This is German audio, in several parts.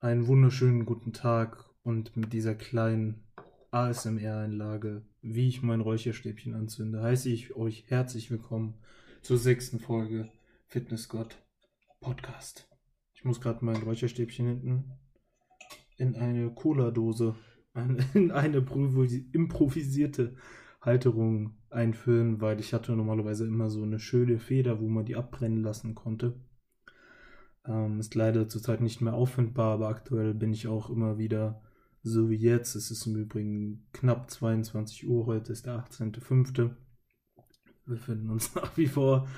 Einen wunderschönen guten Tag und mit dieser kleinen ASMR-Einlage, wie ich mein Räucherstäbchen anzünde, heiße ich euch herzlich willkommen zur sechsten Folge Fitness Gott Podcast. Ich muss gerade mein Räucherstäbchen hinten in eine Cola-Dose, in eine improvisierte Halterung einführen, weil ich hatte normalerweise immer so eine schöne Feder, wo man die abbrennen lassen konnte. Ähm, ist leider zurzeit nicht mehr auffindbar, aber aktuell bin ich auch immer wieder so wie jetzt. Es ist im Übrigen knapp 22 Uhr, heute ist der 18.05. Wir befinden uns nach wie vor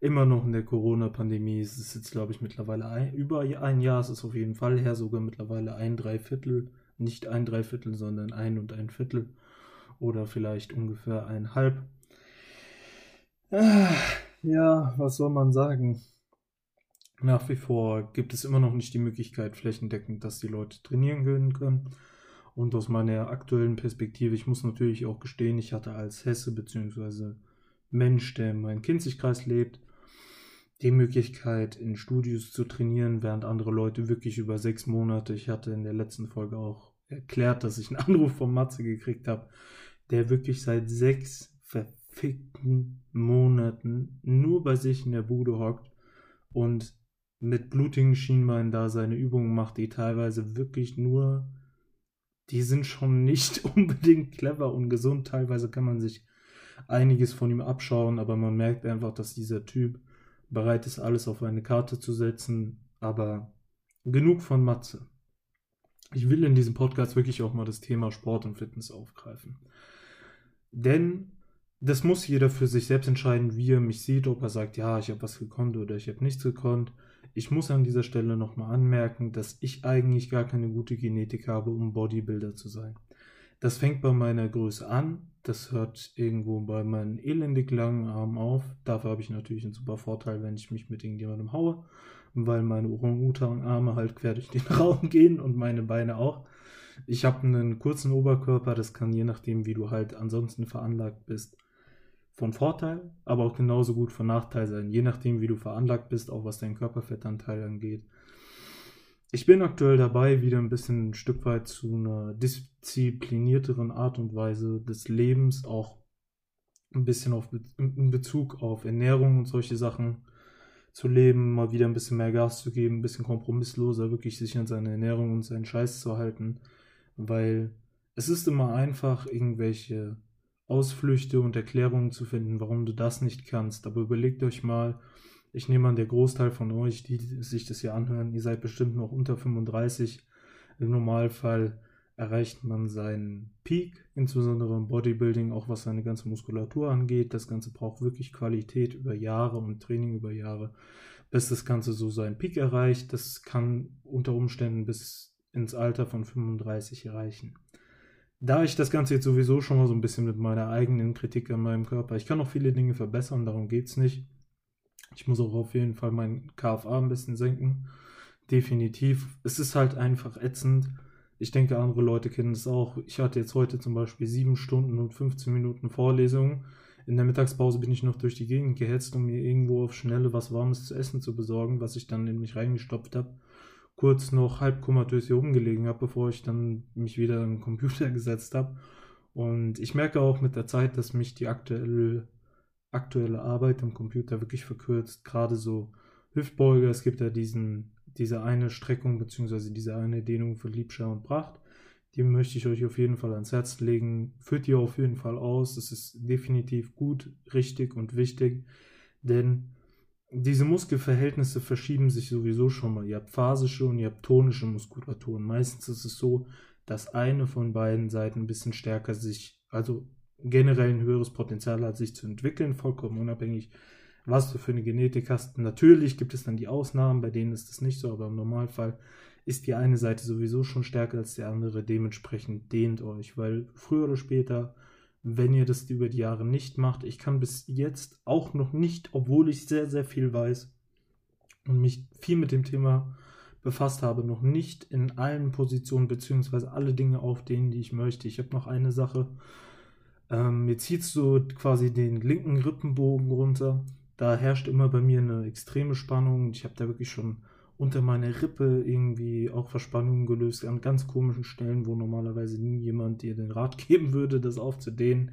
immer noch in der Corona-Pandemie. Es ist jetzt, glaube ich, mittlerweile ein, über ein Jahr. Es ist auf jeden Fall her, sogar mittlerweile ein Dreiviertel. Nicht ein Dreiviertel, sondern ein und ein Viertel. Oder vielleicht ungefähr ein Halb. Ah, ja, was soll man sagen? Nach wie vor gibt es immer noch nicht die Möglichkeit flächendeckend, dass die Leute trainieren gehen können. Und aus meiner aktuellen Perspektive, ich muss natürlich auch gestehen, ich hatte als Hesse bzw. Mensch, der in meinem Kinzigkreis lebt, die Möglichkeit, in Studios zu trainieren, während andere Leute wirklich über sechs Monate, ich hatte in der letzten Folge auch erklärt, dass ich einen Anruf von Matze gekriegt habe, der wirklich seit sechs verfickten Monaten nur bei sich in der Bude hockt und mit blutigen Schienbeinen da seine Übungen macht, die teilweise wirklich nur, die sind schon nicht unbedingt clever und gesund. Teilweise kann man sich einiges von ihm abschauen, aber man merkt einfach, dass dieser Typ bereit ist, alles auf eine Karte zu setzen. Aber genug von Matze. Ich will in diesem Podcast wirklich auch mal das Thema Sport und Fitness aufgreifen. Denn das muss jeder für sich selbst entscheiden, wie er mich sieht, ob er sagt, ja, ich habe was gekonnt oder ich habe nichts gekonnt. Ich muss an dieser Stelle nochmal anmerken, dass ich eigentlich gar keine gute Genetik habe, um Bodybuilder zu sein. Das fängt bei meiner Größe an, das hört irgendwo bei meinen elendig langen Armen auf. Dafür habe ich natürlich einen super Vorteil, wenn ich mich mit irgendjemandem haue, weil meine Orang-Utan-Arme halt quer durch den Raum gehen und meine Beine auch. Ich habe einen kurzen Oberkörper, das kann je nachdem, wie du halt ansonsten veranlagt bist, von Vorteil, aber auch genauso gut von Nachteil sein, je nachdem, wie du veranlagt bist, auch was deinen Körperfettanteil angeht. Ich bin aktuell dabei, wieder ein bisschen ein Stück weit zu einer disziplinierteren Art und Weise des Lebens, auch ein bisschen auf in Bezug auf Ernährung und solche Sachen zu leben, mal wieder ein bisschen mehr Gas zu geben, ein bisschen kompromissloser, wirklich sich an seine Ernährung und seinen Scheiß zu halten, weil es ist immer einfach, irgendwelche Ausflüchte und Erklärungen zu finden, warum du das nicht kannst. Aber überlegt euch mal, ich nehme an, der Großteil von euch, die sich das hier anhören, ihr seid bestimmt noch unter 35. Im Normalfall erreicht man seinen Peak, insbesondere im Bodybuilding, auch was seine ganze Muskulatur angeht. Das Ganze braucht wirklich Qualität über Jahre und Training über Jahre, bis das Ganze so seinen Peak erreicht. Das kann unter Umständen bis ins Alter von 35 erreichen da ich das Ganze jetzt sowieso schon mal so ein bisschen mit meiner eigenen Kritik an meinem Körper, ich kann noch viele Dinge verbessern, darum geht es nicht. Ich muss auch auf jeden Fall meinen KFA ein bisschen senken. Definitiv. Es ist halt einfach ätzend. Ich denke, andere Leute kennen es auch. Ich hatte jetzt heute zum Beispiel 7 Stunden und 15 Minuten Vorlesung. In der Mittagspause bin ich noch durch die Gegend gehetzt, um mir irgendwo auf Schnelle was Warmes zu essen zu besorgen, was ich dann in mich reingestopft habe kurz noch halb komatös hier rumgelegen habe, bevor ich dann mich wieder im Computer gesetzt habe. Und ich merke auch mit der Zeit, dass mich die aktuelle, aktuelle Arbeit am Computer wirklich verkürzt. Gerade so Hüftbeuge, es gibt ja diesen, diese eine Streckung bzw. diese eine Dehnung für Liebschau und Pracht. Die möchte ich euch auf jeden Fall ans Herz legen. Führt ihr auf jeden Fall aus. Es ist definitiv gut, richtig und wichtig. Denn diese Muskelverhältnisse verschieben sich sowieso schon mal. Ihr habt phasische und ihr habt tonische Muskulatur. meistens ist es so, dass eine von beiden Seiten ein bisschen stärker sich, also generell ein höheres Potenzial hat, sich zu entwickeln, vollkommen unabhängig, was du für eine Genetik hast. Natürlich gibt es dann die Ausnahmen, bei denen ist das nicht so, aber im Normalfall ist die eine Seite sowieso schon stärker als die andere. Dementsprechend dehnt euch, weil früher oder später wenn ihr das über die Jahre nicht macht. Ich kann bis jetzt auch noch nicht, obwohl ich sehr, sehr viel weiß und mich viel mit dem Thema befasst habe, noch nicht in allen Positionen beziehungsweise alle Dinge auf denen, die ich möchte. Ich habe noch eine Sache. Ähm, mir zieht so quasi den linken Rippenbogen runter. Da herrscht immer bei mir eine extreme Spannung. Ich habe da wirklich schon unter meiner Rippe irgendwie auch Verspannungen gelöst an ganz komischen Stellen, wo normalerweise nie jemand dir den Rat geben würde, das aufzudehnen.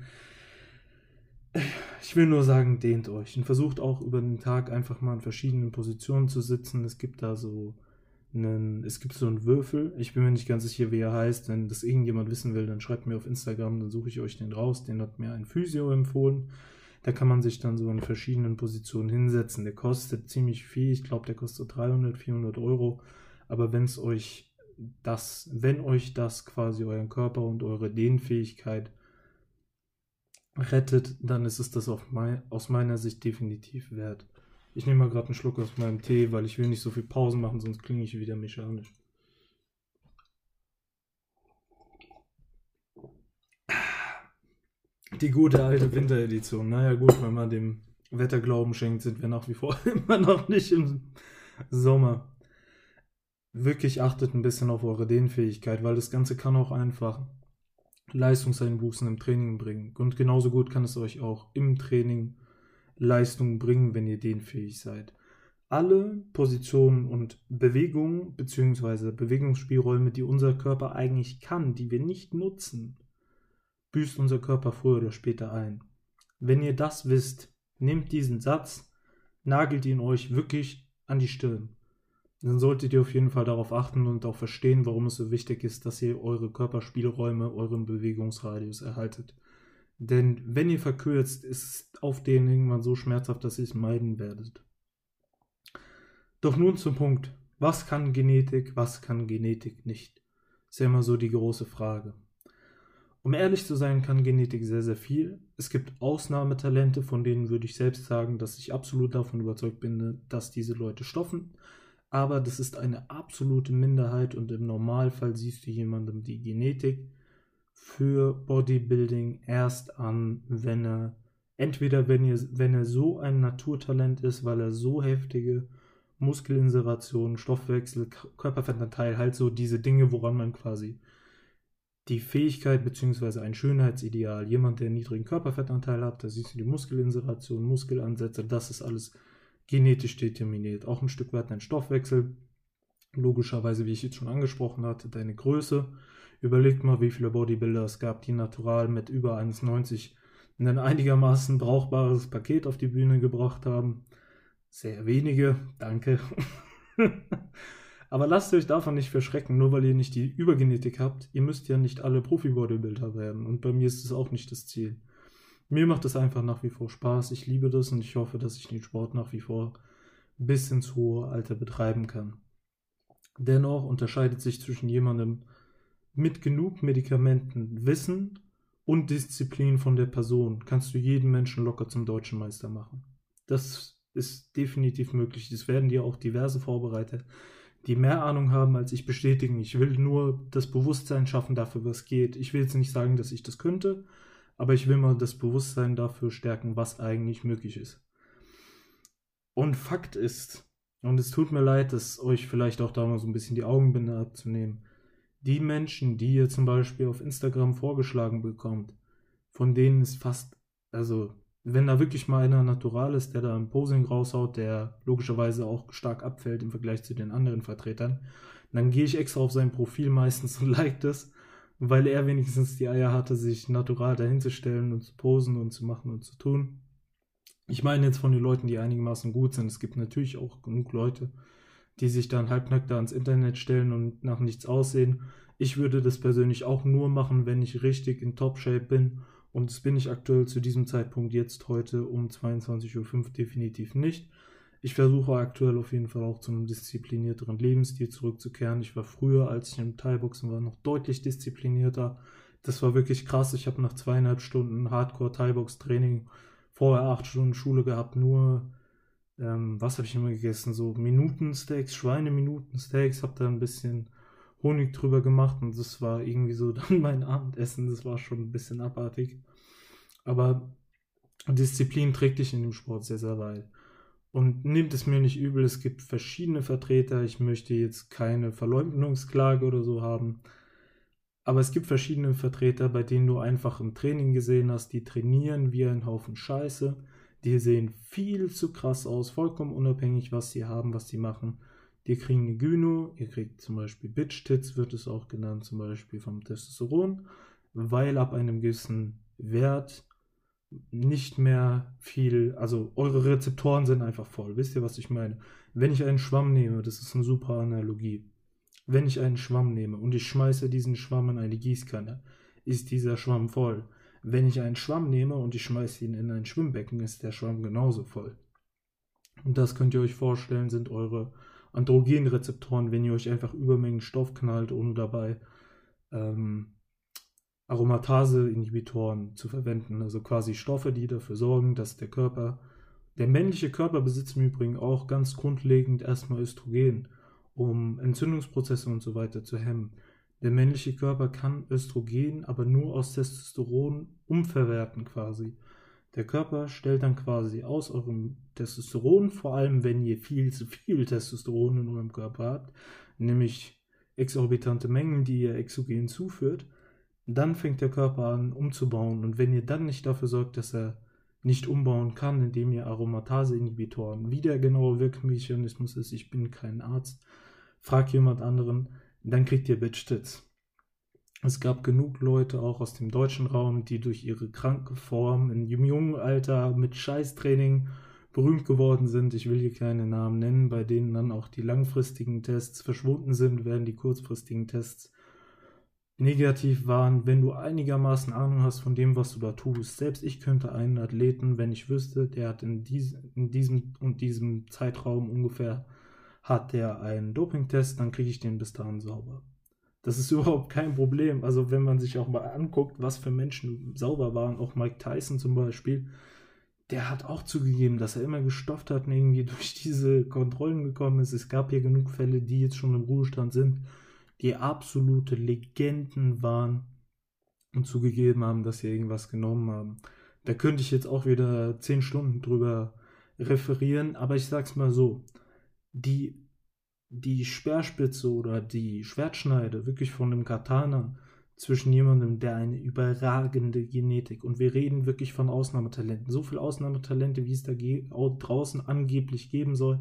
Ich will nur sagen, dehnt euch und versucht auch über den Tag einfach mal in verschiedenen Positionen zu sitzen. Es gibt da so einen, es gibt so einen Würfel. Ich bin mir nicht ganz sicher, wie er heißt. Wenn das irgendjemand wissen will, dann schreibt mir auf Instagram, dann suche ich euch den raus. Den hat mir ein Physio empfohlen. Da kann man sich dann so in verschiedenen Positionen hinsetzen. Der kostet ziemlich viel. Ich glaube, der kostet 300, 400 Euro. Aber wenn es euch das, wenn euch das quasi euren Körper und eure Dehnfähigkeit rettet, dann ist es das mein, aus meiner Sicht definitiv wert. Ich nehme mal gerade einen Schluck aus meinem Tee, weil ich will nicht so viel Pausen machen, sonst klinge ich wieder mechanisch. Die gute alte Winteredition. Naja gut, wenn man dem Wetter Glauben schenkt, sind wir nach wie vor immer noch nicht im Sommer. Wirklich achtet ein bisschen auf eure Dehnfähigkeit, weil das Ganze kann auch einfach Leistungseinbußen im Training bringen. Und genauso gut kann es euch auch im Training Leistung bringen, wenn ihr dehnfähig seid. Alle Positionen und Bewegungen bzw. Bewegungsspielräume, die unser Körper eigentlich kann, die wir nicht nutzen, büßt unser Körper früher oder später ein. Wenn ihr das wisst, nehmt diesen Satz, nagelt ihn euch wirklich an die Stirn. Dann solltet ihr auf jeden Fall darauf achten und auch verstehen, warum es so wichtig ist, dass ihr eure Körperspielräume, euren Bewegungsradius erhaltet. Denn wenn ihr verkürzt, ist auf den irgendwann so schmerzhaft, dass ihr es meiden werdet. Doch nun zum Punkt. Was kann Genetik, was kann Genetik nicht? Ist ja immer so die große Frage. Um ehrlich zu sein, kann Genetik sehr, sehr viel. Es gibt Ausnahmetalente, von denen würde ich selbst sagen, dass ich absolut davon überzeugt bin, dass diese Leute stoffen. Aber das ist eine absolute Minderheit und im Normalfall siehst du jemandem die Genetik für Bodybuilding erst an, wenn er entweder wenn, ihr, wenn er so ein Naturtalent ist, weil er so heftige Muskelinseration, Stoffwechsel, Körperfettanteil, halt so diese Dinge, woran man quasi die Fähigkeit bzw. ein Schönheitsideal. Jemand, der einen niedrigen Körperfettanteil hat, da siehst du die Muskelinseration, Muskelansätze, das ist alles genetisch determiniert. Auch ein Stück weit dein Stoffwechsel. Logischerweise, wie ich jetzt schon angesprochen hatte, deine Größe. Überlegt mal, wie viele Bodybuilder es gab, die natural mit über 1,90 ein einigermaßen brauchbares Paket auf die Bühne gebracht haben. Sehr wenige, danke. Aber lasst euch davon nicht verschrecken, nur weil ihr nicht die Übergenetik habt. Ihr müsst ja nicht alle Profi-Bodybuilder werden. Und bei mir ist es auch nicht das Ziel. Mir macht es einfach nach wie vor Spaß. Ich liebe das und ich hoffe, dass ich den Sport nach wie vor bis ins hohe Alter betreiben kann. Dennoch unterscheidet sich zwischen jemandem mit genug Medikamenten, Wissen und Disziplin von der Person, kannst du jeden Menschen locker zum deutschen Meister machen. Das ist definitiv möglich. Das werden dir auch diverse Vorbereiter die mehr Ahnung haben als ich bestätigen. Ich will nur das Bewusstsein schaffen dafür, was geht. Ich will jetzt nicht sagen, dass ich das könnte, aber ich will mal das Bewusstsein dafür stärken, was eigentlich möglich ist. Und Fakt ist, und es tut mir leid, dass euch vielleicht auch da mal so ein bisschen die Augenbinde abzunehmen, die Menschen, die ihr zum Beispiel auf Instagram vorgeschlagen bekommt, von denen ist fast, also wenn da wirklich mal einer natural ist, der da ein Posing raushaut, der logischerweise auch stark abfällt im Vergleich zu den anderen Vertretern, dann gehe ich extra auf sein Profil meistens und like das, weil er wenigstens die Eier hatte, sich natural dahinzustellen und zu posen und zu machen und zu tun. Ich meine jetzt von den Leuten, die einigermaßen gut sind. Es gibt natürlich auch genug Leute, die sich dann halbnackt da ans Internet stellen und nach nichts aussehen. Ich würde das persönlich auch nur machen, wenn ich richtig in Top-Shape bin und das bin ich aktuell zu diesem Zeitpunkt jetzt heute um 22.05 Uhr definitiv nicht. Ich versuche aktuell auf jeden Fall auch zu einem disziplinierteren Lebensstil zurückzukehren. Ich war früher, als ich im Thai-Boxen war, noch deutlich disziplinierter. Das war wirklich krass. Ich habe nach zweieinhalb Stunden Hardcore-Thai-Box-Training vorher acht Stunden Schule gehabt, nur ähm, was habe ich immer gegessen? So Minutensteaks, Schweineminuten-Steaks, habe da ein bisschen Honig drüber gemacht und das war irgendwie so dann mein Abendessen. Das war schon ein bisschen abartig. Aber Disziplin trägt dich in dem Sport sehr, sehr weit. Und nehmt es mir nicht übel, es gibt verschiedene Vertreter. Ich möchte jetzt keine Verleumdungsklage oder so haben. Aber es gibt verschiedene Vertreter, bei denen du einfach im Training gesehen hast, die trainieren wie ein Haufen Scheiße. Die sehen viel zu krass aus, vollkommen unabhängig, was sie haben, was sie machen. Die kriegen eine Gyno, ihr kriegt zum Beispiel Bitch-Tits, wird es auch genannt, zum Beispiel vom Testosteron, weil ab einem gewissen Wert nicht mehr viel, also eure Rezeptoren sind einfach voll. Wisst ihr, was ich meine? Wenn ich einen Schwamm nehme, das ist eine super Analogie. Wenn ich einen Schwamm nehme und ich schmeiße diesen Schwamm in eine Gießkanne, ist dieser Schwamm voll. Wenn ich einen Schwamm nehme und ich schmeiße ihn in ein Schwimmbecken, ist der Schwamm genauso voll. Und das könnt ihr euch vorstellen, sind eure Androgenrezeptoren, wenn ihr euch einfach Übermengen Stoff knallt, ohne dabei ähm, Aromatase-Inhibitoren zu verwenden, also quasi Stoffe, die dafür sorgen, dass der Körper, der männliche Körper besitzt im Übrigen auch ganz grundlegend erstmal Östrogen, um Entzündungsprozesse und so weiter zu hemmen. Der männliche Körper kann Östrogen aber nur aus Testosteron umverwerten quasi. Der Körper stellt dann quasi aus eurem Testosteron, vor allem wenn ihr viel zu viel Testosteron in eurem Körper habt, nämlich exorbitante Mengen, die ihr exogen zuführt, dann fängt der Körper an umzubauen. Und wenn ihr dann nicht dafür sorgt, dass er nicht umbauen kann, indem ihr Aromatase-Inhibitoren, wie der genaue Wirkmechanismus ist, ich bin kein Arzt, frag jemand anderen, dann kriegt ihr Bitch-Tits. Es gab genug Leute auch aus dem deutschen Raum, die durch ihre kranke Form in jungen Alter mit Scheißtraining berühmt geworden sind. Ich will hier keine Namen nennen, bei denen dann auch die langfristigen Tests verschwunden sind, werden die kurzfristigen Tests negativ waren, wenn du einigermaßen Ahnung hast von dem, was du da tust. Selbst ich könnte einen Athleten, wenn ich wüsste, der hat in, dies, in diesem und diesem Zeitraum ungefähr hat der einen Dopingtest, dann kriege ich den bis dahin sauber. Das ist überhaupt kein Problem. Also wenn man sich auch mal anguckt, was für Menschen sauber waren, auch Mike Tyson zum Beispiel, der hat auch zugegeben, dass er immer gestofft hat und irgendwie durch diese Kontrollen gekommen ist. Es gab hier genug Fälle, die jetzt schon im Ruhestand sind die absolute Legenden waren und zugegeben haben, dass sie irgendwas genommen haben. Da könnte ich jetzt auch wieder zehn Stunden drüber referieren, aber ich sag's mal so: die, die Speerspitze oder die Schwertschneide wirklich von einem Katana zwischen jemandem, der eine überragende Genetik und wir reden wirklich von Ausnahmetalenten. So viele Ausnahmetalente, wie es da draußen angeblich geben soll,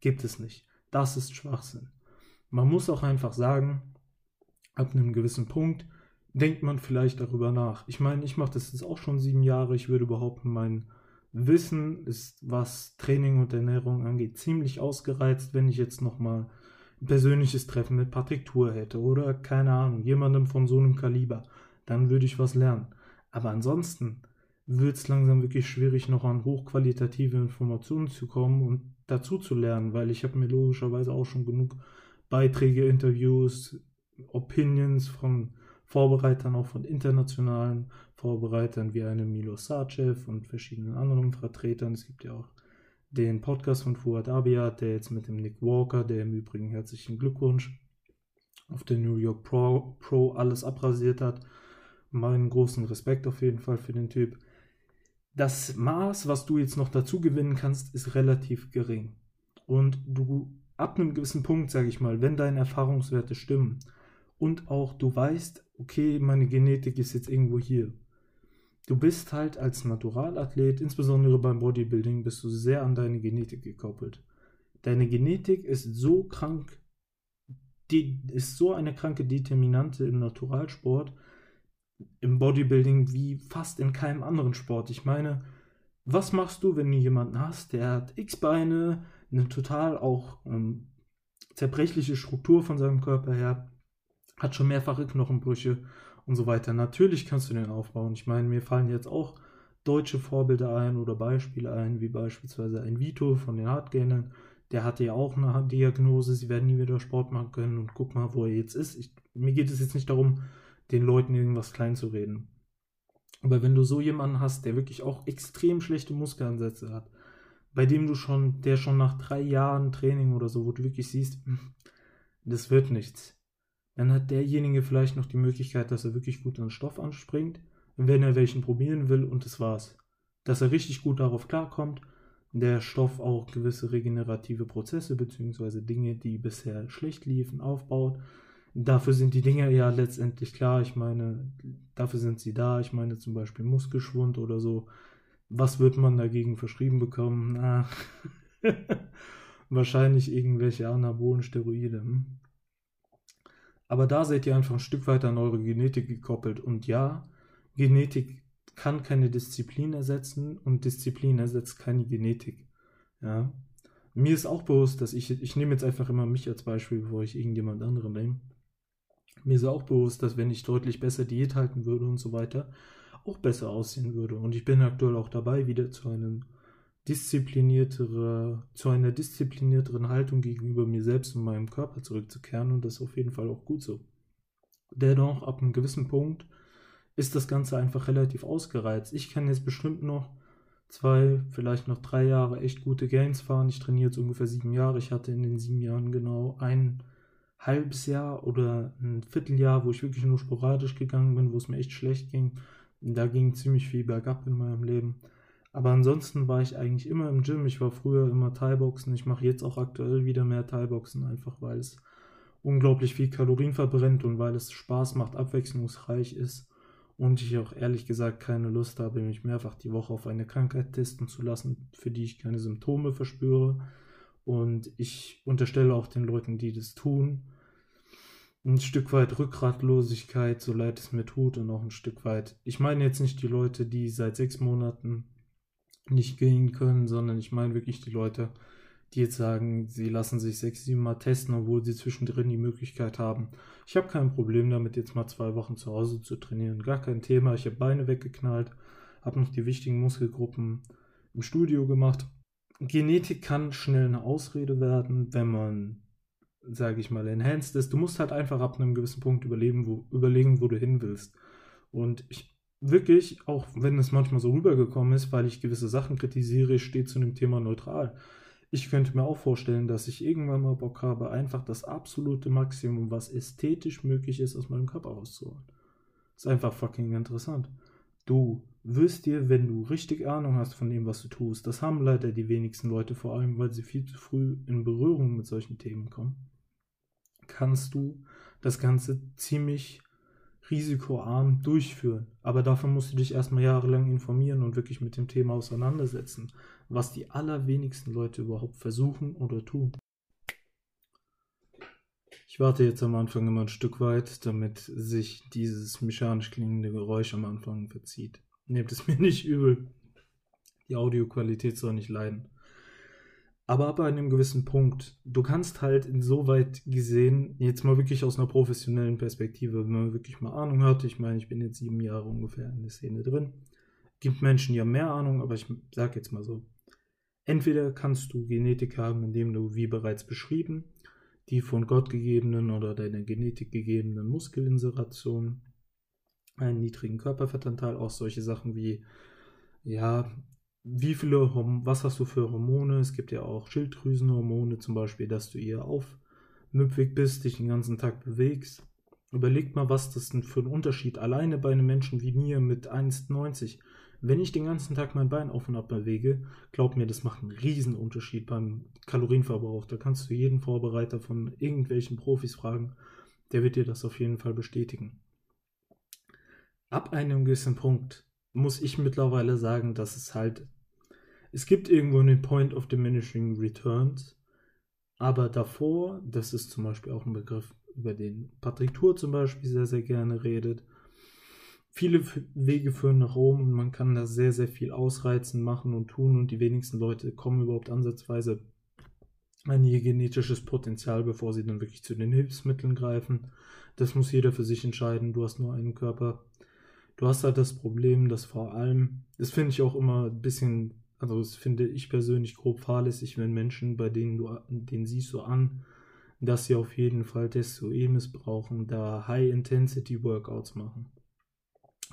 gibt es nicht. Das ist Schwachsinn. Man muss auch einfach sagen, ab einem gewissen Punkt denkt man vielleicht darüber nach. Ich meine, ich mache das jetzt auch schon sieben Jahre. Ich würde behaupten, mein Wissen ist, was Training und Ernährung angeht, ziemlich ausgereizt, wenn ich jetzt nochmal ein persönliches Treffen mit Patrick Tour hätte oder keine Ahnung, jemandem von so einem Kaliber. Dann würde ich was lernen. Aber ansonsten wird es langsam wirklich schwierig, noch an hochqualitative Informationen zu kommen und dazu zu lernen, weil ich habe mir logischerweise auch schon genug Beiträge, Interviews, Opinions von Vorbereitern, auch von internationalen Vorbereitern wie einem Milo Sarcev und verschiedenen anderen Vertretern. Es gibt ja auch den Podcast von Fuad Abiat, der jetzt mit dem Nick Walker, der im Übrigen herzlichen Glückwunsch auf der New York Pro, Pro alles abrasiert hat. Meinen großen Respekt auf jeden Fall für den Typ. Das Maß, was du jetzt noch dazu gewinnen kannst, ist relativ gering. Und du ab einem gewissen Punkt, sage ich mal, wenn deine Erfahrungswerte stimmen und auch du weißt, okay, meine Genetik ist jetzt irgendwo hier. Du bist halt als Naturalathlet, insbesondere beim Bodybuilding, bist du sehr an deine Genetik gekoppelt. Deine Genetik ist so krank, die ist so eine kranke Determinante im Naturalsport, im Bodybuilding wie fast in keinem anderen Sport. Ich meine, was machst du, wenn du jemanden hast, der hat x Beine, eine total auch ähm, zerbrechliche Struktur von seinem Körper her, hat schon mehrfache Knochenbrüche und so weiter. Natürlich kannst du den aufbauen. Ich meine, mir fallen jetzt auch deutsche Vorbilder ein oder Beispiele ein, wie beispielsweise ein Vito von den Hardgainern. Der hatte ja auch eine Diagnose, sie werden nie wieder Sport machen können und guck mal, wo er jetzt ist. Ich, mir geht es jetzt nicht darum, den Leuten irgendwas klein zu reden. Aber wenn du so jemanden hast, der wirklich auch extrem schlechte Muskelansätze hat, bei dem du schon, der schon nach drei Jahren Training oder so, wo du wirklich siehst, das wird nichts. Dann hat derjenige vielleicht noch die Möglichkeit, dass er wirklich gut an Stoff anspringt, wenn er welchen probieren will und das war's. Dass er richtig gut darauf klarkommt, der Stoff auch gewisse regenerative Prozesse bzw. Dinge, die bisher schlecht liefen, aufbaut. Dafür sind die Dinge ja letztendlich klar. Ich meine, dafür sind sie da. Ich meine zum Beispiel Muskelschwund oder so was wird man dagegen verschrieben bekommen? Na, wahrscheinlich irgendwelche anabolen Steroide. Hm? Aber da seid ihr einfach ein Stück weiter an eure Genetik gekoppelt. Und ja, Genetik kann keine Disziplin ersetzen und Disziplin ersetzt keine Genetik. Ja. Mir ist auch bewusst, dass ich, ich nehme jetzt einfach immer mich als Beispiel, bevor ich irgendjemand anderen nehme. Mir ist auch bewusst, dass wenn ich deutlich besser Diät halten würde und so weiter, auch besser aussehen würde. Und ich bin aktuell auch dabei, wieder zu einem diszipliniertere, zu einer disziplinierteren Haltung gegenüber mir selbst und meinem Körper zurückzukehren und das ist auf jeden Fall auch gut so. Dennoch, ab einem gewissen Punkt ist das Ganze einfach relativ ausgereizt. Ich kann jetzt bestimmt noch zwei, vielleicht noch drei Jahre echt gute Gains fahren. Ich trainiere jetzt ungefähr sieben Jahre. Ich hatte in den sieben Jahren genau ein halbes Jahr oder ein Vierteljahr, wo ich wirklich nur sporadisch gegangen bin, wo es mir echt schlecht ging. Da ging ziemlich viel bergab in meinem Leben. Aber ansonsten war ich eigentlich immer im Gym. Ich war früher immer Thai-Boxen. Ich mache jetzt auch aktuell wieder mehr Thai-Boxen, einfach weil es unglaublich viel Kalorien verbrennt und weil es Spaß macht, abwechslungsreich ist. Und ich auch ehrlich gesagt keine Lust habe, mich mehrfach die Woche auf eine Krankheit testen zu lassen, für die ich keine Symptome verspüre. Und ich unterstelle auch den Leuten, die das tun, ein Stück weit Rückgratlosigkeit, so leid es mir tut, und auch ein Stück weit. Ich meine jetzt nicht die Leute, die seit sechs Monaten nicht gehen können, sondern ich meine wirklich die Leute, die jetzt sagen, sie lassen sich sechs, sieben Mal testen, obwohl sie zwischendrin die Möglichkeit haben. Ich habe kein Problem damit, jetzt mal zwei Wochen zu Hause zu trainieren. Gar kein Thema. Ich habe Beine weggeknallt, habe noch die wichtigen Muskelgruppen im Studio gemacht. Genetik kann schnell eine Ausrede werden, wenn man, sage ich mal, enhanced ist. Du musst halt einfach ab einem gewissen Punkt überleben, wo, überlegen, wo du hin willst. Und ich wirklich, auch wenn es manchmal so rübergekommen ist, weil ich gewisse Sachen kritisiere, steht zu dem Thema neutral. Ich könnte mir auch vorstellen, dass ich irgendwann mal Bock habe, einfach das absolute Maximum, was ästhetisch möglich ist, aus meinem Körper rauszuholen. Ist einfach fucking interessant. Du wirst dir, wenn du richtig Ahnung hast von dem, was du tust, das haben leider die wenigsten Leute, vor allem weil sie viel zu früh in Berührung mit solchen Themen kommen, kannst du das Ganze ziemlich risikoarm durchführen. Aber dafür musst du dich erstmal jahrelang informieren und wirklich mit dem Thema auseinandersetzen, was die allerwenigsten Leute überhaupt versuchen oder tun. Ich warte jetzt am Anfang immer ein Stück weit, damit sich dieses mechanisch klingende Geräusch am Anfang verzieht. Nehmt es mir nicht übel. Die Audioqualität soll nicht leiden. Aber ab einem gewissen Punkt, du kannst halt insoweit gesehen, jetzt mal wirklich aus einer professionellen Perspektive, wenn man wirklich mal Ahnung hat, ich meine, ich bin jetzt sieben Jahre ungefähr in der Szene drin, gibt Menschen ja mehr Ahnung, aber ich sag jetzt mal so, entweder kannst du Genetik haben, indem du, wie bereits beschrieben, die von Gott gegebenen oder deiner Genetik gegebenen Muskelinserationen, einen niedrigen Körperfettanteil, auch solche Sachen wie ja, wie viele, was hast du für Hormone? Es gibt ja auch Schilddrüsenhormone zum Beispiel, dass du eher aufmüpfig bist, dich den ganzen Tag bewegst. Überleg mal, was das denn für ein Unterschied alleine bei einem Menschen wie mir mit 1,90. Wenn ich den ganzen Tag mein Bein auf und ab bewege, glaub mir, das macht einen riesen Unterschied beim Kalorienverbrauch. Da kannst du jeden Vorbereiter von irgendwelchen Profis fragen, der wird dir das auf jeden Fall bestätigen. Ab einem gewissen Punkt muss ich mittlerweile sagen, dass es halt es gibt irgendwo einen Point of Diminishing Returns, aber davor, das ist zum Beispiel auch ein Begriff, über den Patrick Tour zum Beispiel sehr, sehr gerne redet. Viele Wege führen nach Rom und man kann da sehr, sehr viel ausreizen, machen und tun und die wenigsten Leute kommen überhaupt ansatzweise an ihr genetisches Potenzial, bevor sie dann wirklich zu den Hilfsmitteln greifen. Das muss jeder für sich entscheiden. Du hast nur einen Körper. Du hast halt das Problem, dass vor allem, das finde ich auch immer ein bisschen also das finde ich persönlich grob fahrlässig, wenn Menschen, bei denen du, den siehst du an, dass sie auf jeden Fall Testoe missbrauchen, da High-Intensity-Workouts machen.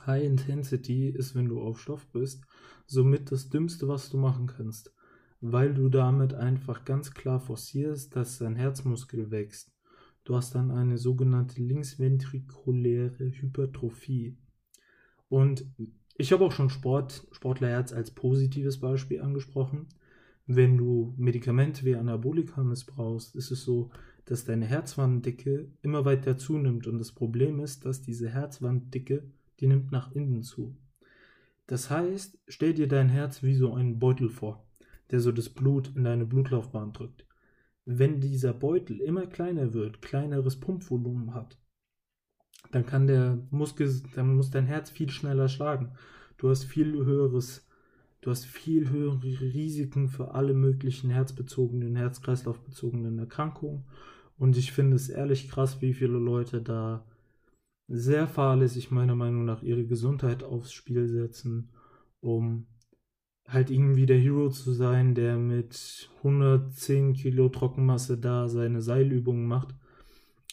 High-Intensity ist, wenn du auf Stoff bist, somit das Dümmste, was du machen kannst, weil du damit einfach ganz klar forcierst, dass dein Herzmuskel wächst. Du hast dann eine sogenannte linksventrikuläre Hypertrophie. Und ich habe auch schon Sport, Sportlerherz als positives Beispiel angesprochen. Wenn du Medikamente wie Anabolika missbrauchst, ist es so, dass deine Herzwanddicke immer weiter zunimmt. Und das Problem ist, dass diese Herzwanddicke, die nimmt nach innen zu. Das heißt, stell dir dein Herz wie so einen Beutel vor, der so das Blut in deine Blutlaufbahn drückt. wenn dieser Beutel immer kleiner wird, kleineres Pumpvolumen hat, dann kann der Muskel, dann muss dein Herz viel schneller schlagen. Du hast viel höheres, du hast viel höhere Risiken für alle möglichen herzbezogenen, herz-kreislauf-bezogenen Erkrankungen. Und ich finde es ehrlich krass, wie viele Leute da sehr fahrlässig meiner Meinung nach ihre Gesundheit aufs Spiel setzen, um halt irgendwie der Hero zu sein, der mit 110 Kilo Trockenmasse da seine Seilübungen macht.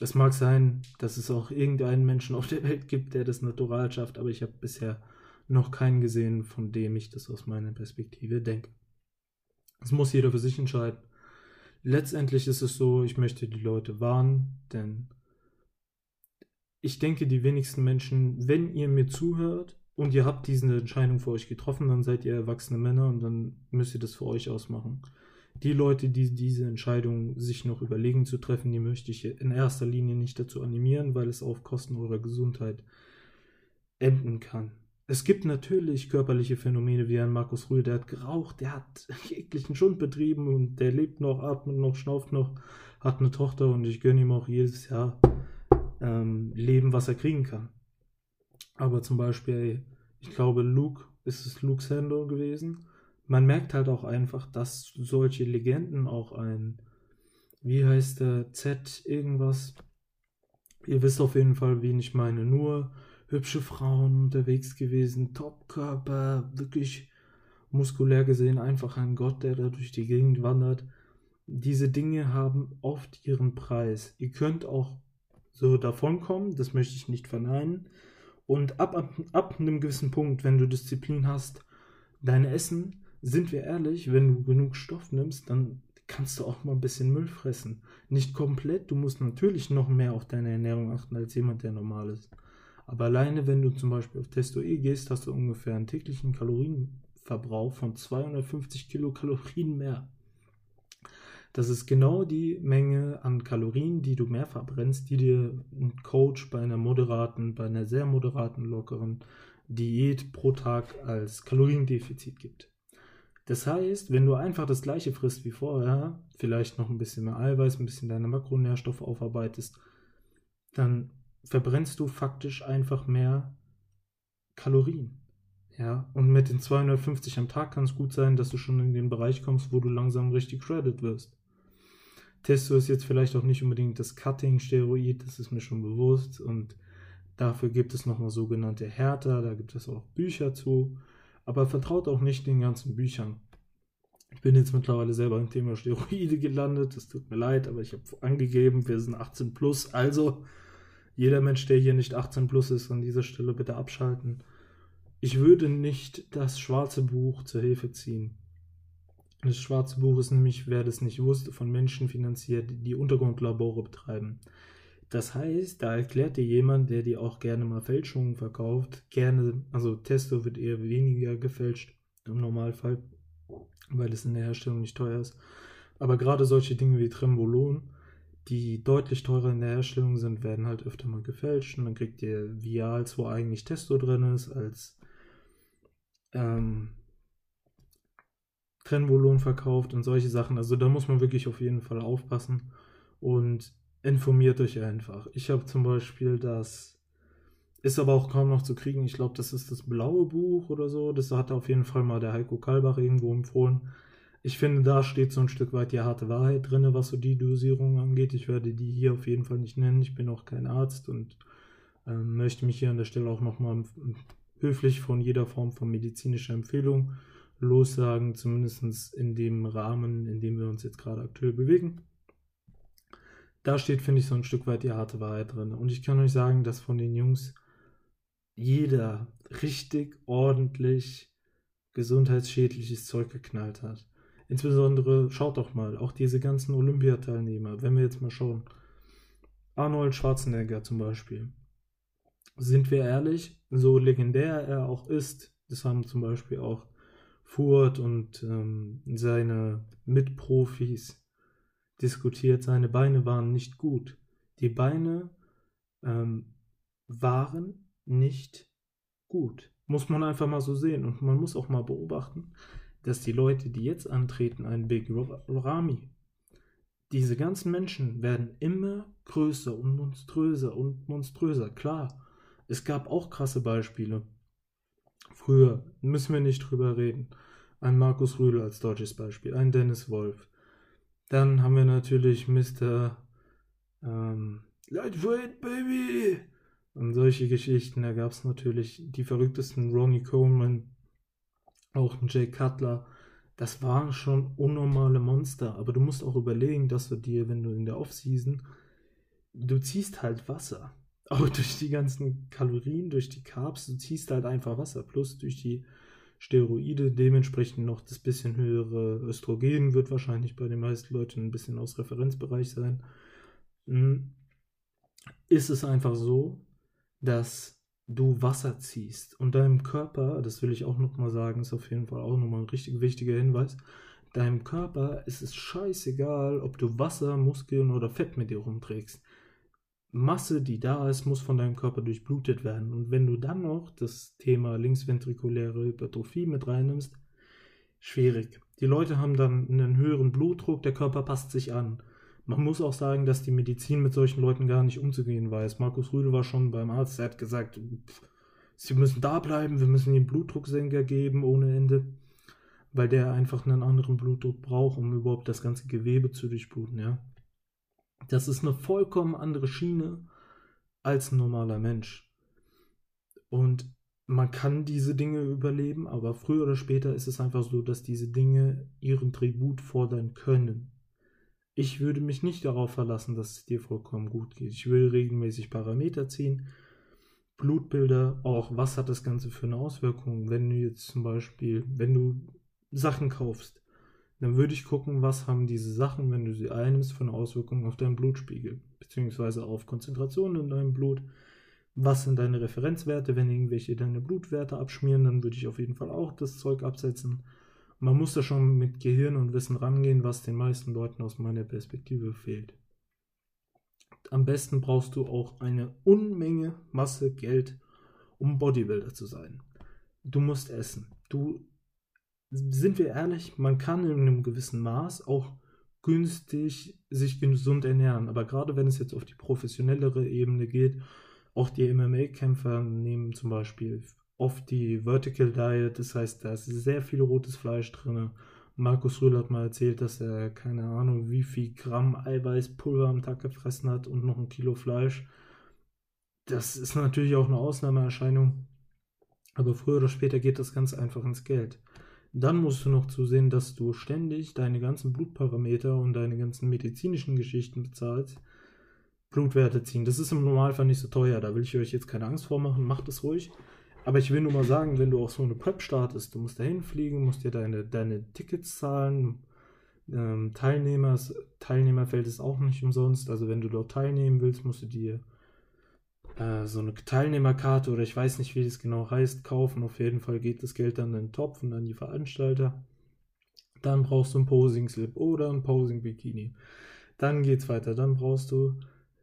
Es mag sein, dass es auch irgendeinen Menschen auf der Welt gibt, der das natural schafft, aber ich habe bisher noch keinen gesehen, von dem ich das aus meiner Perspektive denke. Das muss jeder für sich entscheiden. Letztendlich ist es so, ich möchte die Leute warnen, denn ich denke, die wenigsten Menschen, wenn ihr mir zuhört und ihr habt diese Entscheidung für euch getroffen, dann seid ihr erwachsene Männer und dann müsst ihr das für euch ausmachen. Die Leute, die diese Entscheidung sich noch überlegen zu treffen, die möchte ich in erster Linie nicht dazu animieren, weil es auf Kosten eurer Gesundheit enden kann. Es gibt natürlich körperliche Phänomene wie ein Markus Rühl, der hat geraucht, der hat jeglichen Schund betrieben und der lebt noch, atmet noch, schnauft noch, hat eine Tochter und ich gönne ihm auch jedes Jahr ähm, leben, was er kriegen kann. Aber zum Beispiel, ich glaube, Luke, ist es Luke Sando gewesen? Man merkt halt auch einfach, dass solche Legenden auch ein, wie heißt der, Z irgendwas, ihr wisst auf jeden Fall, wen ich meine, nur hübsche Frauen unterwegs gewesen, Topkörper, wirklich muskulär gesehen, einfach ein Gott, der da durch die Gegend wandert. Diese Dinge haben oft ihren Preis. Ihr könnt auch so davonkommen, das möchte ich nicht verneinen. Und ab, ab, ab einem gewissen Punkt, wenn du Disziplin hast, dein Essen, sind wir ehrlich, wenn du genug Stoff nimmst, dann kannst du auch mal ein bisschen Müll fressen. Nicht komplett, du musst natürlich noch mehr auf deine Ernährung achten als jemand, der normal ist. Aber alleine, wenn du zum Beispiel auf Testo-E gehst, hast du ungefähr einen täglichen Kalorienverbrauch von 250 Kilokalorien mehr. Das ist genau die Menge an Kalorien, die du mehr verbrennst, die dir ein Coach bei einer moderaten, bei einer sehr moderaten, lockeren Diät pro Tag als Kaloriendefizit gibt. Das heißt, wenn du einfach das gleiche frisst wie vorher, vielleicht noch ein bisschen mehr Eiweiß, ein bisschen deine Makronährstoffe aufarbeitest, dann verbrennst du faktisch einfach mehr Kalorien. Ja, und mit den 250 am Tag kann es gut sein, dass du schon in den Bereich kommst, wo du langsam richtig shredded wirst. Testo ist jetzt vielleicht auch nicht unbedingt das Cutting-Steroid, das ist mir schon bewusst. Und dafür gibt es nochmal sogenannte Härter, da gibt es auch Bücher zu. Aber vertraut auch nicht den ganzen Büchern. Ich bin jetzt mittlerweile selber im Thema Steroide gelandet, das tut mir leid, aber ich habe angegeben, wir sind 18 plus. Also, jeder Mensch, der hier nicht 18 plus ist, an dieser Stelle bitte abschalten. Ich würde nicht das schwarze Buch zur Hilfe ziehen. Das schwarze Buch ist nämlich, wer das nicht wusste, von Menschen finanziert, die Untergrundlabore betreiben. Das heißt, da erklärt dir jemand, der dir auch gerne mal Fälschungen verkauft, gerne, also Testo wird eher weniger gefälscht im Normalfall, weil es in der Herstellung nicht teuer ist. Aber gerade solche Dinge wie Trembolon, die deutlich teurer in der Herstellung sind, werden halt öfter mal gefälscht und dann kriegt ihr Vials, wo eigentlich Testo drin ist, als ähm, Trennvolumen verkauft und solche Sachen. Also da muss man wirklich auf jeden Fall aufpassen und informiert euch einfach. Ich habe zum Beispiel das, ist aber auch kaum noch zu kriegen. Ich glaube, das ist das blaue Buch oder so. Das hat auf jeden Fall mal der Heiko Kalbach irgendwo empfohlen. Ich finde, da steht so ein Stück weit die harte Wahrheit drin, was so die Dosierung angeht. Ich werde die hier auf jeden Fall nicht nennen. Ich bin auch kein Arzt und äh, möchte mich hier an der Stelle auch nochmal höflich von jeder Form von medizinischer Empfehlung lossagen, zumindest in dem Rahmen, in dem wir uns jetzt gerade aktuell bewegen. Da steht, finde ich, so ein Stück weit die harte Wahrheit drin. Und ich kann euch sagen, dass von den Jungs jeder richtig ordentlich gesundheitsschädliches Zeug geknallt hat. Insbesondere, schaut doch mal, auch diese ganzen Olympiateilnehmer, wenn wir jetzt mal schauen. Arnold Schwarzenegger zum Beispiel. Sind wir ehrlich, so legendär er auch ist, das haben zum Beispiel auch Furt und ähm, seine Mitprofis diskutiert, seine Beine waren nicht gut. Die Beine ähm, waren nicht gut. Muss man einfach mal so sehen. Und man muss auch mal beobachten, dass die Leute, die jetzt antreten, ein Big Rami, diese ganzen Menschen werden immer größer und monströser und monströser. Klar, es gab auch krasse Beispiele. Früher müssen wir nicht drüber reden. Ein Markus Rühl als deutsches Beispiel, ein Dennis Wolf. Dann haben wir natürlich Mr. Ähm, Lightweight Baby und solche Geschichten. Da gab es natürlich die verrücktesten Ronnie Coleman, auch ein Jay Cutler das waren schon unnormale Monster. Aber du musst auch überlegen, dass du dir, wenn du in der Offseason, du ziehst halt Wasser. Auch durch die ganzen Kalorien, durch die Carbs, du ziehst halt einfach Wasser. Plus durch die Steroide, dementsprechend noch das bisschen höhere Östrogen wird wahrscheinlich bei den meisten Leuten ein bisschen aus Referenzbereich sein. Hm. Ist es einfach so, dass du Wasser ziehst und deinem Körper, das will ich auch nochmal sagen, ist auf jeden Fall auch nochmal ein richtig wichtiger Hinweis, deinem Körper ist es scheißegal, ob du Wasser, Muskeln oder Fett mit dir rumträgst. Masse, die da ist, muss von deinem Körper durchblutet werden. Und wenn du dann noch das Thema linksventrikuläre Hypertrophie mit reinnimmst, schwierig. Die Leute haben dann einen höheren Blutdruck, der Körper passt sich an. Man muss auch sagen, dass die Medizin mit solchen Leuten gar nicht umzugehen weiß. Markus Rüdel war schon beim Arzt, der hat gesagt, pff, sie müssen da bleiben, wir müssen ihm Blutdrucksenker geben ohne Ende, weil der einfach einen anderen Blutdruck braucht, um überhaupt das ganze Gewebe zu durchbluten, ja. Das ist eine vollkommen andere Schiene als ein normaler Mensch. Und man kann diese Dinge überleben, aber früher oder später ist es einfach so, dass diese Dinge ihren Tribut fordern können. Ich würde mich nicht darauf verlassen, dass es dir vollkommen gut geht. Ich würde regelmäßig Parameter ziehen, Blutbilder, auch was hat das Ganze für eine Auswirkung. Wenn du jetzt zum Beispiel, wenn du Sachen kaufst, dann würde ich gucken, was haben diese Sachen, wenn du sie einnimmst, für eine Auswirkung auf deinen Blutspiegel, beziehungsweise auf Konzentrationen in deinem Blut. Was sind deine Referenzwerte? Wenn irgendwelche deine Blutwerte abschmieren, dann würde ich auf jeden Fall auch das Zeug absetzen man muss da schon mit Gehirn und Wissen rangehen, was den meisten Leuten aus meiner Perspektive fehlt. Am besten brauchst du auch eine Unmenge Masse Geld, um Bodybuilder zu sein. Du musst essen. Du sind wir ehrlich, man kann in einem gewissen Maß auch günstig sich gesund ernähren. Aber gerade wenn es jetzt auf die professionellere Ebene geht, auch die MMA-Kämpfer nehmen zum Beispiel oft die Vertical Diet, das heißt, da ist sehr viel rotes Fleisch drin. Markus Rühl hat mal erzählt, dass er keine Ahnung, wie viel Gramm Eiweißpulver am Tag gefressen hat und noch ein Kilo Fleisch. Das ist natürlich auch eine Ausnahmeerscheinung, aber früher oder später geht das ganz einfach ins Geld. Dann musst du noch zusehen, dass du ständig deine ganzen Blutparameter und deine ganzen medizinischen Geschichten bezahlst. Blutwerte ziehen. Das ist im Normalfall nicht so teuer, da will ich euch jetzt keine Angst vormachen, macht es ruhig. Aber ich will nur mal sagen, wenn du auch so eine Prep startest, du musst dahin fliegen, musst dir deine, deine Tickets zahlen. Ähm, Teilnehmers, Teilnehmerfeld ist auch nicht umsonst. Also wenn du dort teilnehmen willst, musst du dir äh, so eine Teilnehmerkarte oder ich weiß nicht, wie das genau heißt, kaufen. Auf jeden Fall geht das Geld dann in den Topf und an die Veranstalter. Dann brauchst du einen Posing-Slip oder ein Posing-Bikini. Dann geht's weiter. Dann brauchst du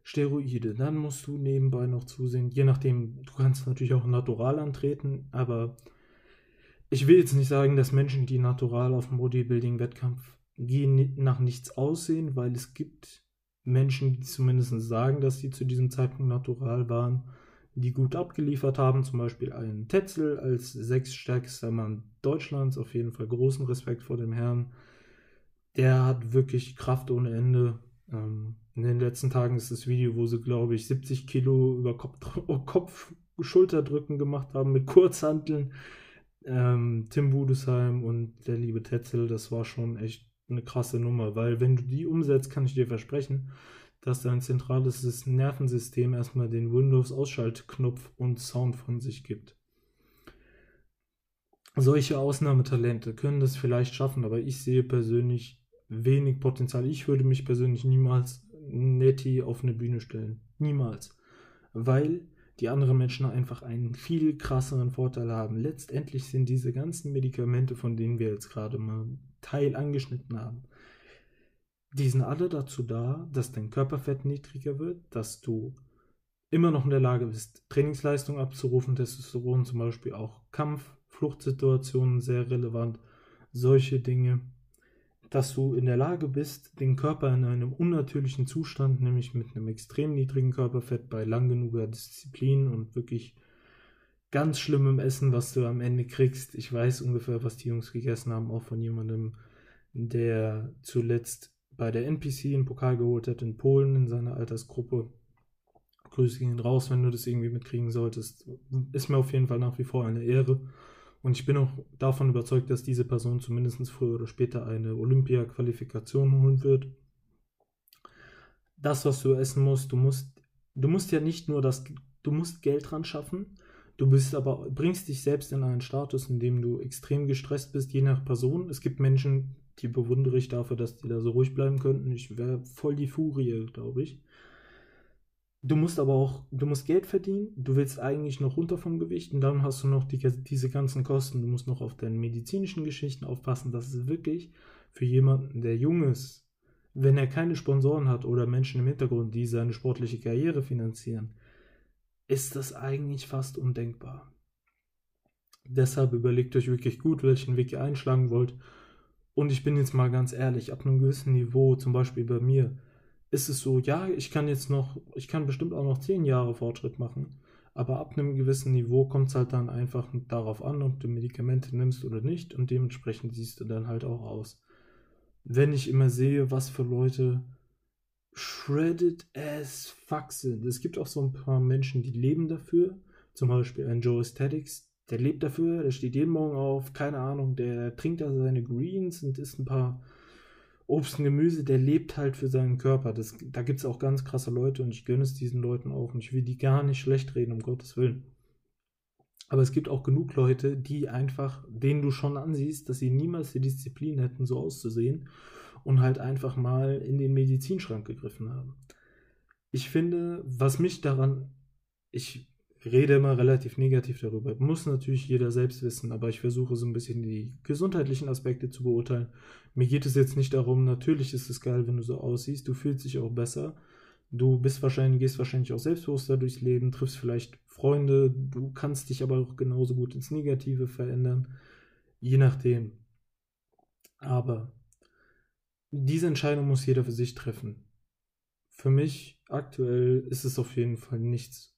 Steroide. Dann musst du nebenbei noch zusehen, je nachdem, du kannst natürlich auch natural antreten, aber ich will jetzt nicht sagen, dass Menschen, die natural auf dem Bodybuilding-Wettkampf gehen, nach nichts aussehen, weil es gibt Menschen, die zumindest sagen, dass sie zu diesem Zeitpunkt natural waren, die gut abgeliefert haben, zum Beispiel einen Tetzel als sechsstärkster Mann Deutschlands, auf jeden Fall großen Respekt vor dem Herrn. Der hat wirklich Kraft ohne Ende. Ähm, in den letzten Tagen ist das Video, wo sie, glaube ich, 70 Kilo über Kopf, Kopf Schulterdrücken gemacht haben mit Kurzhanteln. Ähm, Tim Budesheim und der liebe Tetzel, das war schon echt eine krasse Nummer, weil wenn du die umsetzt, kann ich dir versprechen, dass dein zentrales Nervensystem erstmal den Windows-Ausschaltknopf und Sound von sich gibt. Solche Ausnahmetalente können das vielleicht schaffen, aber ich sehe persönlich wenig Potenzial. Ich würde mich persönlich niemals Netty auf eine Bühne stellen. Niemals. Weil die anderen Menschen einfach einen viel krasseren Vorteil haben. Letztendlich sind diese ganzen Medikamente, von denen wir jetzt gerade mal Teil angeschnitten haben, die sind alle dazu da, dass dein Körperfett niedriger wird, dass du immer noch in der Lage bist, Trainingsleistung abzurufen, Testosteron zum Beispiel auch Kampf, Fluchtsituationen sehr relevant, solche Dinge. Dass du in der Lage bist, den Körper in einem unnatürlichen Zustand, nämlich mit einem extrem niedrigen Körperfett bei lang genuger Disziplin und wirklich ganz schlimmem Essen, was du am Ende kriegst. Ich weiß ungefähr, was die Jungs gegessen haben, auch von jemandem, der zuletzt bei der NPC einen Pokal geholt hat in Polen in seiner Altersgruppe. Grüße gehen raus, wenn du das irgendwie mitkriegen solltest. Ist mir auf jeden Fall nach wie vor eine Ehre. Und ich bin auch davon überzeugt, dass diese Person zumindest früher oder später eine Olympia-Qualifikation holen wird. Das, was du essen musst, du musst, du musst ja nicht nur das, du musst Geld dran schaffen, du bist aber, bringst dich selbst in einen Status, in dem du extrem gestresst bist, je nach Person. Es gibt Menschen, die bewundere ich dafür, dass die da so ruhig bleiben könnten. Ich wäre voll die Furie, glaube ich. Du musst aber auch, du musst Geld verdienen, du willst eigentlich noch runter vom Gewicht und dann hast du noch die, diese ganzen Kosten. Du musst noch auf deine medizinischen Geschichten aufpassen. Das ist wirklich für jemanden, der jung ist, wenn er keine Sponsoren hat oder Menschen im Hintergrund, die seine sportliche Karriere finanzieren, ist das eigentlich fast undenkbar. Deshalb überlegt euch wirklich gut, welchen Weg ihr einschlagen wollt und ich bin jetzt mal ganz ehrlich, ab einem gewissen Niveau, zum Beispiel bei mir, ist es so, ja, ich kann jetzt noch, ich kann bestimmt auch noch zehn Jahre Fortschritt machen. Aber ab einem gewissen Niveau kommt es halt dann einfach darauf an, ob du Medikamente nimmst oder nicht. Und dementsprechend siehst du dann halt auch aus. Wenn ich immer sehe, was für Leute shredded as fuck sind. Es gibt auch so ein paar Menschen, die leben dafür. Zum Beispiel ein Joe Aesthetics, der lebt dafür, der steht jeden Morgen auf, keine Ahnung, der trinkt da seine Greens und isst ein paar Obst und Gemüse, der lebt halt für seinen Körper. Das, da gibt es auch ganz krasse Leute und ich gönne es diesen Leuten auch und ich will die gar nicht schlecht reden, um Gottes Willen. Aber es gibt auch genug Leute, die einfach, denen du schon ansiehst, dass sie niemals die Disziplin hätten, so auszusehen und halt einfach mal in den Medizinschrank gegriffen haben. Ich finde, was mich daran, ich rede immer relativ negativ darüber. Muss natürlich jeder selbst wissen, aber ich versuche so ein bisschen die gesundheitlichen Aspekte zu beurteilen. Mir geht es jetzt nicht darum, natürlich ist es geil, wenn du so aussiehst, du fühlst dich auch besser. Du bist wahrscheinlich, gehst wahrscheinlich auch selbstbewusster durchs Leben, triffst vielleicht Freunde, du kannst dich aber auch genauso gut ins Negative verändern. Je nachdem. Aber diese Entscheidung muss jeder für sich treffen. Für mich aktuell ist es auf jeden Fall nichts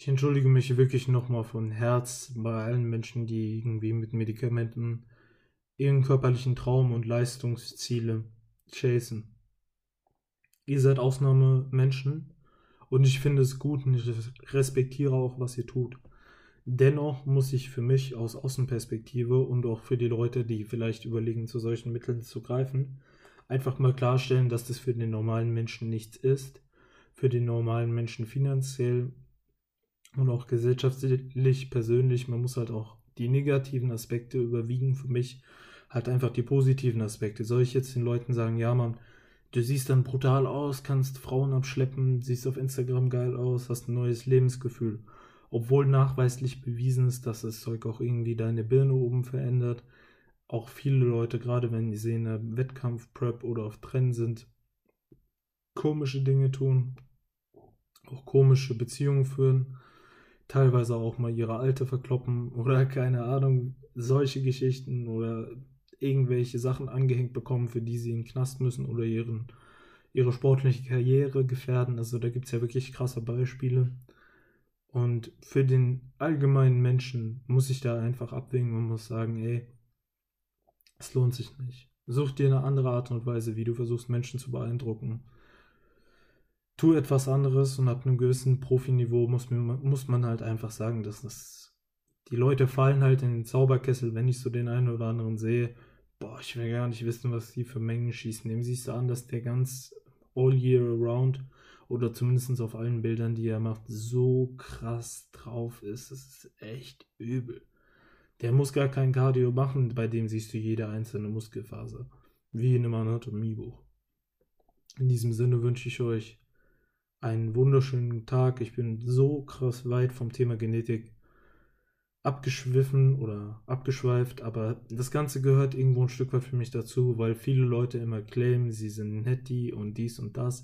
ich entschuldige mich wirklich nochmal von Herz bei allen Menschen, die irgendwie mit Medikamenten ihren körperlichen Traum und Leistungsziele chasen. Ihr seid Ausnahmemenschen und ich finde es gut und ich respektiere auch, was ihr tut. Dennoch muss ich für mich aus Außenperspektive und auch für die Leute, die vielleicht überlegen, zu solchen Mitteln zu greifen, einfach mal klarstellen, dass das für den normalen Menschen nichts ist. Für den normalen Menschen finanziell und auch gesellschaftlich, persönlich, man muss halt auch die negativen Aspekte überwiegen für mich, halt einfach die positiven Aspekte. Soll ich jetzt den Leuten sagen, ja Mann, du siehst dann brutal aus, kannst Frauen abschleppen, siehst auf Instagram geil aus, hast ein neues Lebensgefühl. Obwohl nachweislich bewiesen ist, dass das Zeug auch irgendwie deine Birne oben verändert. Auch viele Leute, gerade wenn die sehen, Wettkampf-Prep oder auf Trennen sind, komische Dinge tun, auch komische Beziehungen führen teilweise auch mal ihre Alte verkloppen oder keine Ahnung, solche Geschichten oder irgendwelche Sachen angehängt bekommen, für die sie in den Knast müssen oder ihren, ihre sportliche Karriere gefährden. Also da gibt es ja wirklich krasse Beispiele. Und für den allgemeinen Menschen muss ich da einfach abwägen und muss sagen, ey, es lohnt sich nicht. Such dir eine andere Art und Weise, wie du versuchst, Menschen zu beeindrucken tu etwas anderes und ab einem gewissen Profiniveau muss, muss man halt einfach sagen, dass das, die Leute fallen halt in den Zauberkessel, wenn ich so den einen oder anderen sehe. Boah, ich will gar nicht wissen, was die für Mengen schießen. Dem siehst du an, dass der ganz all year around oder zumindest auf allen Bildern, die er macht, so krass drauf ist. Das ist echt übel. Der muss gar kein Cardio machen, bei dem siehst du jede einzelne Muskelfaser. Wie in einem Anatomiebuch. In diesem Sinne wünsche ich euch einen wunderschönen Tag. Ich bin so krass weit vom Thema Genetik abgeschwiffen oder abgeschweift, aber das Ganze gehört irgendwo ein Stück weit für mich dazu, weil viele Leute immer claimen, sie sind netti und dies und das.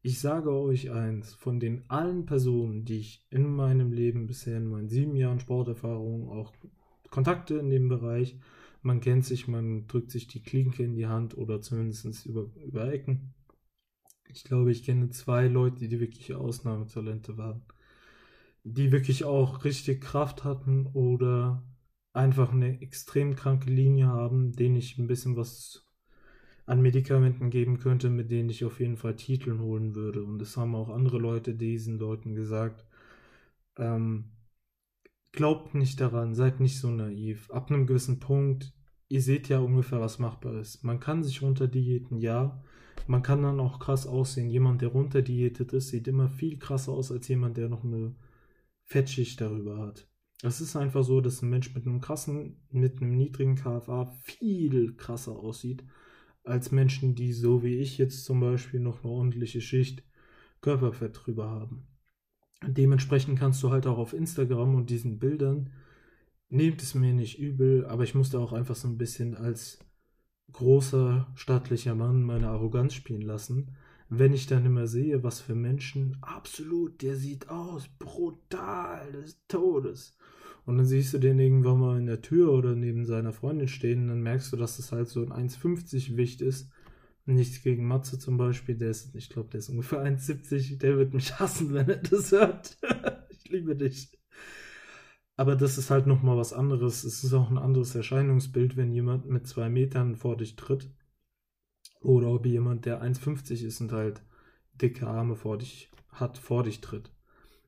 Ich sage euch eins, von den allen Personen, die ich in meinem Leben bisher in meinen sieben Jahren Sporterfahrung, auch Kontakte in dem Bereich, man kennt sich, man drückt sich die Klinke in die Hand oder zumindest über, über Ecken. Ich glaube, ich kenne zwei Leute, die wirklich Ausnahmetalente waren. Die wirklich auch richtig Kraft hatten oder einfach eine extrem kranke Linie haben, denen ich ein bisschen was an Medikamenten geben könnte, mit denen ich auf jeden Fall Titeln holen würde. Und es haben auch andere Leute diesen Leuten gesagt, ähm, glaubt nicht daran, seid nicht so naiv. Ab einem gewissen Punkt, ihr seht ja ungefähr, was machbar ist. Man kann sich runter diäten, ja. Man kann dann auch krass aussehen. Jemand, der runter diätet ist, sieht immer viel krasser aus als jemand, der noch eine Fettschicht darüber hat. Es ist einfach so, dass ein Mensch mit einem krassen, mit einem niedrigen KFA viel krasser aussieht als Menschen, die so wie ich jetzt zum Beispiel noch eine ordentliche Schicht Körperfett drüber haben. Dementsprechend kannst du halt auch auf Instagram und diesen Bildern, nehmt es mir nicht übel, aber ich musste auch einfach so ein bisschen als großer stattlicher Mann meine Arroganz spielen lassen. Wenn ich dann immer sehe, was für Menschen, absolut, der sieht aus, brutal des Todes. Und dann siehst du den irgendwann mal in der Tür oder neben seiner Freundin stehen, dann merkst du, dass das halt so ein 1,50 Wicht ist Nichts gegen Matze zum Beispiel, der ist, ich glaube, der ist ungefähr 1,70. Der wird mich hassen, wenn er das hört. ich liebe dich. Aber das ist halt nochmal was anderes. Es ist auch ein anderes Erscheinungsbild, wenn jemand mit zwei Metern vor dich tritt. Oder ob jemand, der 1,50 ist und halt dicke Arme vor dich hat, vor dich tritt.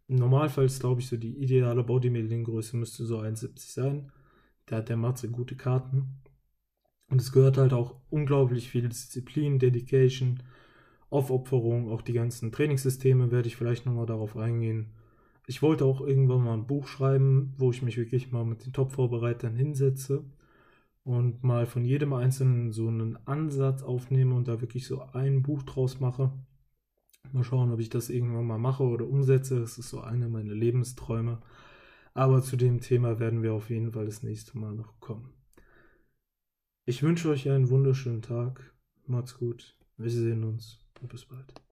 Im Normalfall ist, glaube ich, so die ideale Bodybuilding-Größe müsste so 1,70 sein. Da hat der Matze gute Karten. Und es gehört halt auch unglaublich viel Disziplin, Dedication, Aufopferung, auch die ganzen Trainingssysteme werde ich vielleicht nochmal darauf eingehen. Ich wollte auch irgendwann mal ein Buch schreiben, wo ich mich wirklich mal mit den Top-Vorbereitern hinsetze und mal von jedem Einzelnen so einen Ansatz aufnehme und da wirklich so ein Buch draus mache. Mal schauen, ob ich das irgendwann mal mache oder umsetze. Das ist so einer meiner Lebensträume. Aber zu dem Thema werden wir auf jeden Fall das nächste Mal noch kommen. Ich wünsche euch einen wunderschönen Tag. Macht's gut. Wir sehen uns und bis bald.